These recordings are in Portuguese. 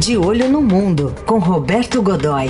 De Olho no Mundo, com Roberto Godoy.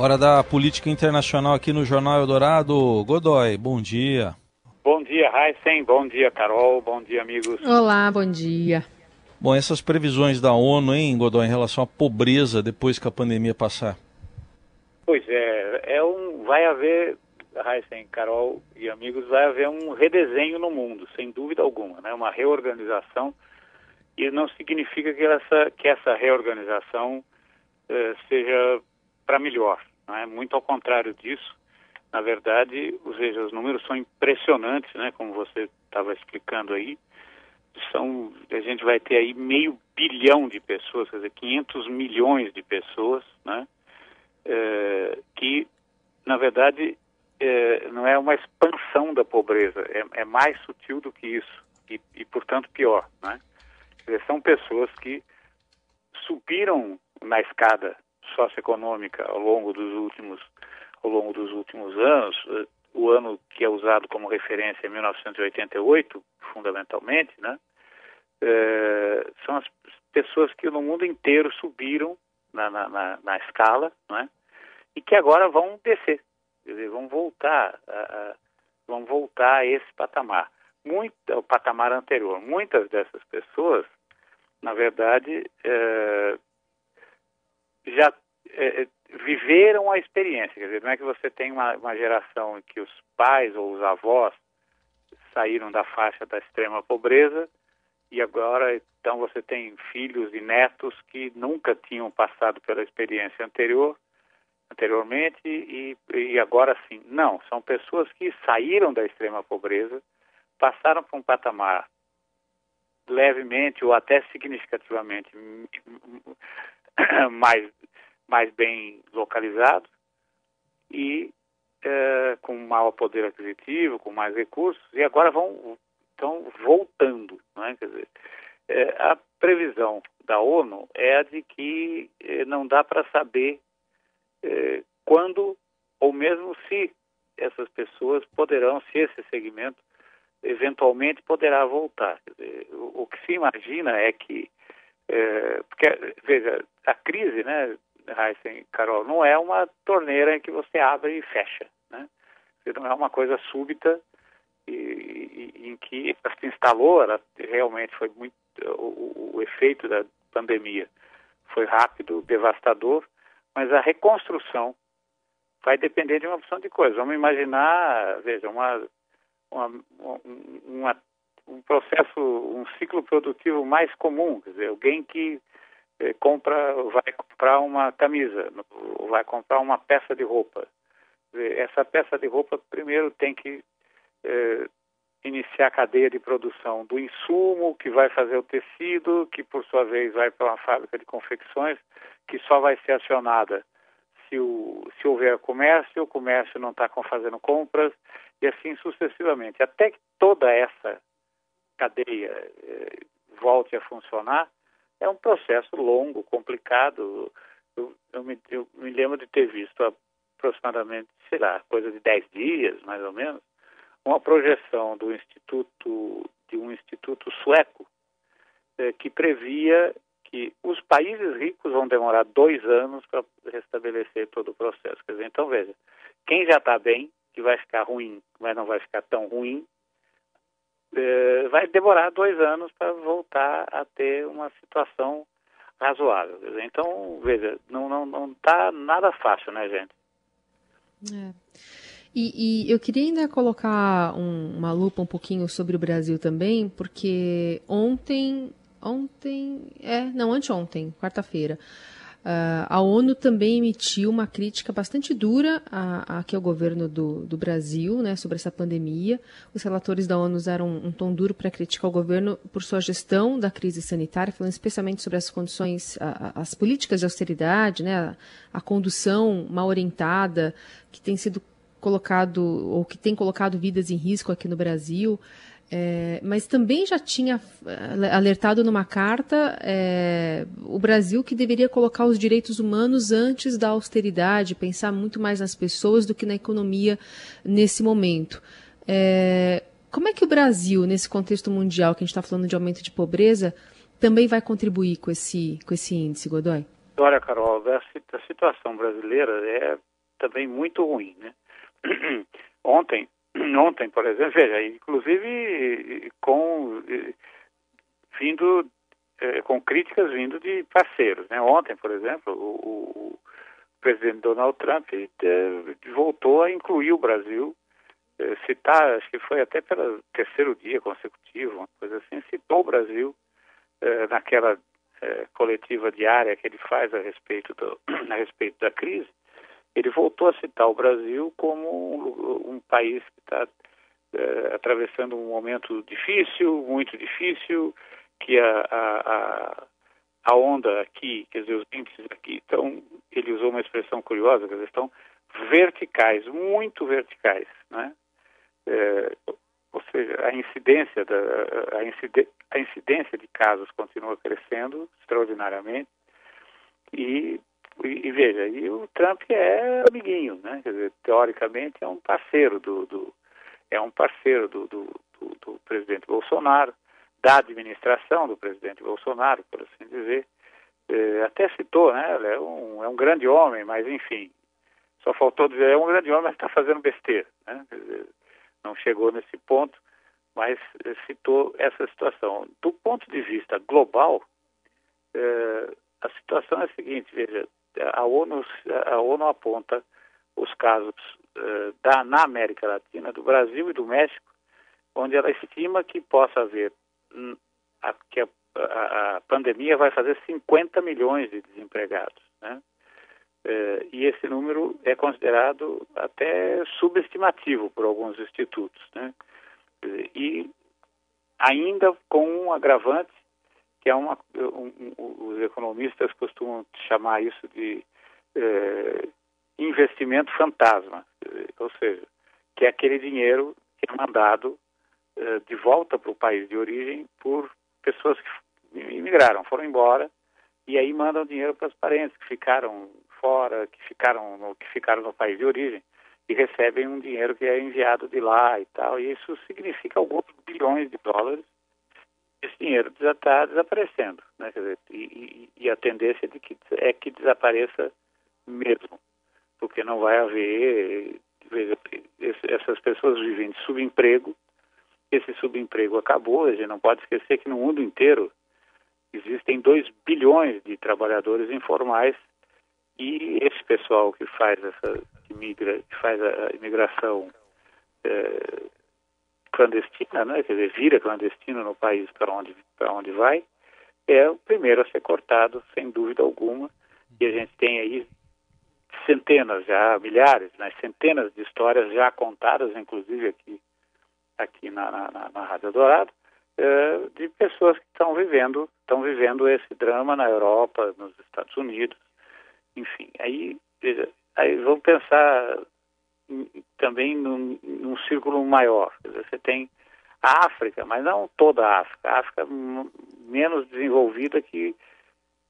Hora da política internacional aqui no Jornal Eldorado. Godoy, bom dia. Bom dia, Heisen. Bom dia, Carol. Bom dia, amigos. Olá, bom dia. Bom, essas previsões da ONU, hein, Godoy, em relação à pobreza depois que a pandemia passar? Pois é, é um, vai haver Heisen, Carol e amigos, vai haver um redesenho no mundo, sem dúvida alguma, né? uma reorganização, e não significa que essa, que essa reorganização eh, seja para melhor, é? muito ao contrário disso. Na verdade, ou seja, os números são impressionantes, né? como você estava explicando aí. São, a gente vai ter aí meio bilhão de pessoas, quer dizer, 500 milhões de pessoas, né? Eh, que, na verdade, é, não é uma expansão da pobreza, é, é mais sutil do que isso e, e portanto, pior. Né? São pessoas que subiram na escada socioeconômica ao longo dos últimos ao longo dos últimos anos, eh, o ano que é usado como referência é 1988, fundamentalmente, né? É, são as pessoas que no mundo inteiro subiram na, na, na, na escala, né? E que agora vão descer, dizer, vão voltar, a, a, vão voltar a esse patamar. Muito, o patamar anterior. Muitas dessas pessoas, na verdade, é, já é, viveram a experiência. Quer dizer, não é que você tem uma, uma geração em que os pais ou os avós saíram da faixa da extrema pobreza e agora então você tem filhos e netos que nunca tinham passado pela experiência anterior anteriormente e, e agora sim. Não, são pessoas que saíram da extrema pobreza, passaram para um patamar levemente ou até significativamente mais, mais bem localizado e é, com maior poder aquisitivo, com mais recursos, e agora vão estão voltando. Né? Quer dizer, é, a previsão da ONU é a de que é, não dá para saber quando ou mesmo se essas pessoas poderão, se esse segmento eventualmente poderá voltar. Dizer, o, o, que se imagina é que, eh, porque, veja, a crise, né, Heisen, Carol, não é uma torneira que você abre e fecha, né? Não é uma coisa súbita e, e, em que se instalou, ela realmente foi muito, o, o efeito da pandemia foi rápido, devastador, mas a reconstrução vai depender de uma opção de coisas. Vamos imaginar, veja, uma, uma, uma, um processo, um ciclo produtivo mais comum, quer dizer, alguém que eh, compra, vai comprar uma camisa, vai comprar uma peça de roupa. Dizer, essa peça de roupa primeiro tem que eh, iniciar a cadeia de produção do insumo que vai fazer o tecido, que por sua vez vai para uma fábrica de confecções, que só vai ser acionada se, o, se houver comércio, o comércio não está fazendo compras, e assim sucessivamente. Até que toda essa cadeia eh, volte a funcionar, é um processo longo, complicado. Eu, eu, me, eu me lembro de ter visto aproximadamente, sei lá, coisa de 10 dias, mais ou menos, uma projeção do instituto de um instituto sueco eh, que previa que os países ricos vão demorar dois anos para restabelecer todo o processo. Quer dizer, então veja, quem já está bem, que vai ficar ruim, mas não vai ficar tão ruim, eh, vai demorar dois anos para voltar a ter uma situação razoável. Então, veja, não não, não tá nada fácil, né, gente? É. E, e, eu queria ainda colocar um, uma lupa um pouquinho sobre o Brasil também, porque ontem, ontem, é, não, anteontem, quarta-feira, uh, a ONU também emitiu uma crítica bastante dura aqui ao governo do, do Brasil, né, sobre essa pandemia. Os relatores da ONU usaram um, tom duro para criticar o governo por sua gestão da crise sanitária, falando especialmente sobre as condições, as políticas de austeridade, né, a condução mal orientada que tem sido colocado ou que tem colocado vidas em risco aqui no Brasil, é, mas também já tinha é, alertado numa carta é, o Brasil que deveria colocar os direitos humanos antes da austeridade, pensar muito mais nas pessoas do que na economia nesse momento. É, como é que o Brasil, nesse contexto mundial que a gente está falando de aumento de pobreza, também vai contribuir com esse, com esse índice, Godoy? Olha, Carol, a situação brasileira é também muito ruim, né? ontem, ontem, por exemplo, veja, inclusive com vindo eh, com críticas vindo de parceiros, né? Ontem, por exemplo, o, o presidente Donald Trump eh, voltou a incluir o Brasil, eh, citar, acho que foi até pelo terceiro dia consecutivo, uma coisa assim, citou o Brasil naquela coletiva diária que ele faz a respeito do, a respeito da crise ele voltou a citar o Brasil como um, um país que está é, atravessando um momento difícil, muito difícil, que a, a, a, onda aqui, quer dizer, os índices aqui estão, ele usou uma expressão curiosa, quer dizer, estão verticais, muito verticais, né? É, ou seja, a incidência, da, a, incide, a incidência de casos continua crescendo extraordinariamente e e, e, veja, e o Trump é amiguinho, né? Quer dizer, teoricamente é um parceiro do, do é um parceiro do, do, do, presidente Bolsonaro, da administração do presidente Bolsonaro, por assim dizer. É, até citou, né? É um, é um grande homem, mas enfim, só faltou dizer é um grande homem, mas está fazendo besteira, né? Dizer, não chegou nesse ponto, mas citou essa situação. Do ponto de vista global, é, a situação é a seguinte, veja, a ONU, a ONU aponta os casos uh, da, na América Latina, do Brasil e do México, onde ela estima que possa haver, hum, a, que a, a, pandemia vai fazer 50 milhões de desempregados. Né? Uh, e esse número é considerado até subestimativo por alguns institutos. Né? E ainda com um agravante que é uma, um, um, os economistas costumam chamar isso de é, investimento fantasma, ou seja, que é aquele dinheiro que é mandado é, de volta para o país de origem por pessoas que imigraram, foram embora e aí mandam dinheiro para os parentes que ficaram fora, que ficaram no, que ficaram no país de origem e recebem um dinheiro que é enviado de lá e tal. E isso significa alguns bilhões de dólares esse dinheiro já está desaparecendo. Né? Dizer, e, e, a tendência de que, é que desapareça mesmo, porque não vai haver. Essas pessoas vivem de subemprego, esse subemprego acabou, a gente não pode esquecer que no mundo inteiro existem 2 bilhões de trabalhadores informais e esse pessoal que faz essa que migra, que faz a imigração é, clandestina, né, quer dizer, vira clandestino no país para onde, onde vai, é o primeiro a ser cortado, sem dúvida alguma. E a gente tem aí centenas já, milhares, né, centenas de histórias já contadas, inclusive aqui, aqui na, na, na Rádio Dourado, é, de pessoas que estão vivendo, estão vivendo esse drama na Europa, nos Estados Unidos, enfim. Aí, aí vamos pensar também num, num círculo maior. Dizer, você tem a África, mas não toda a África, a África menos desenvolvida que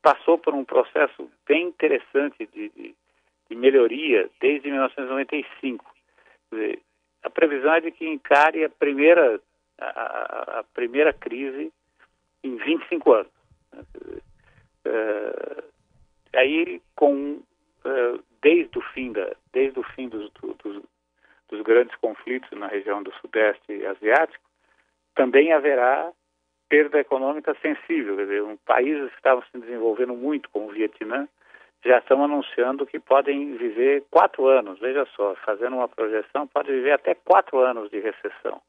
passou por um processo bem interessante de, de, de melhoria desde 1995. Dizer, a previsão é de que encare a primeira, a, a primeira crise em 25 anos. Uh, aí, com uh, desde o fim da, desde o fim dos, dos, dos grandes conflitos na região do Sudeste Asiático, também haverá perda econômica sensível. Quer dizer, um, países que estavam se desenvolvendo muito, como o Vietnã, já estão anunciando que podem viver quatro anos. Veja só, fazendo uma projeção, pode viver até quatro anos de recessão.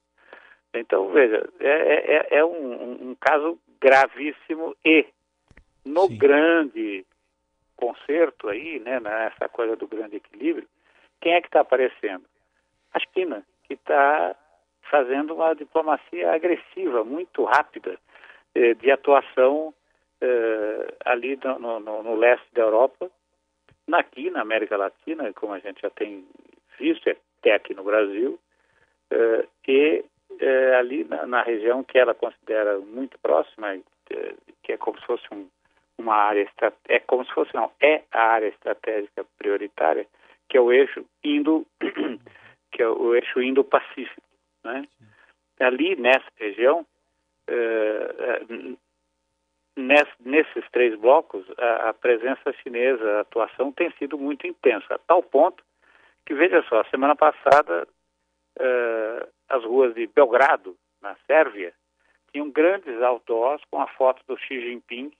Então, veja, é, é, é um, um, caso gravíssimo e no Sim. grande conserto aí, né, nessa coisa do grande equilíbrio, quem é que está aparecendo? A China, que está fazendo uma diplomacia agressiva, muito rápida, eh, de atuação eh, ali no, no, no, leste da Europa, aqui na América Latina, como a gente já tem visto, até aqui no Brasil, eh, e eh, ali na, na, região que ela considera muito próxima, eh, que é como se fosse um uma área é como se fosse não é a área estratégica prioritária que é o eixo indo que é o eixo indo-pacífico, né? ali nessa região, uh, nesses três blocos, a, a, presença chinesa, a atuação tem sido muito intensa, a tal ponto que, veja só, semana passada, uh, as ruas de Belgrado, na Sérvia, tinham grandes outdoors com a foto do Xi Jinping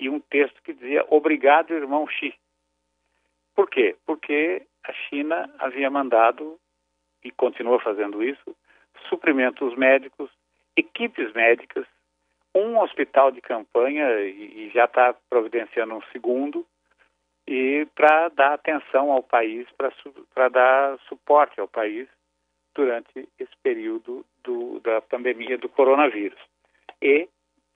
e um texto que dizia Obrigado, irmão Xi. Por quê? Porque a China havia mandado, e continua fazendo isso, suprimentos médicos, equipes médicas, um hospital de campanha e, e já está providenciando um segundo, e para dar atenção ao país, para dar suporte ao país durante esse período do, da pandemia do coronavírus. E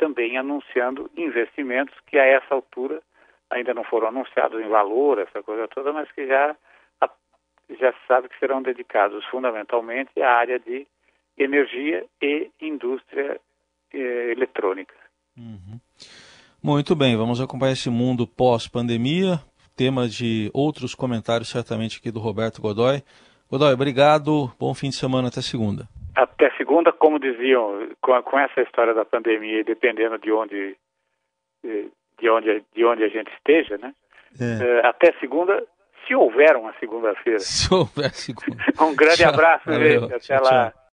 também anunciando investimentos que a essa altura ainda não foram anunciados em valor, essa coisa toda, mas que já, já sabe que serão dedicados fundamentalmente à área de energia e indústria eh, eletrônica. Uhum. Muito bem, vamos acompanhar esse mundo pós-pandemia, tema de outros comentários certamente aqui do Roberto Godoy. Godoy, obrigado. Bom fim de semana. Até segunda. Até segunda, como diziam, com, com essa história da pandemia, dependendo de onde, de onde, de onde a gente esteja, né? É. Eh, até segunda, se houver uma segunda-feira. Se houver segunda. um grande tchau. abraço, Valeu. gente. Até tchau, lá. Tchau.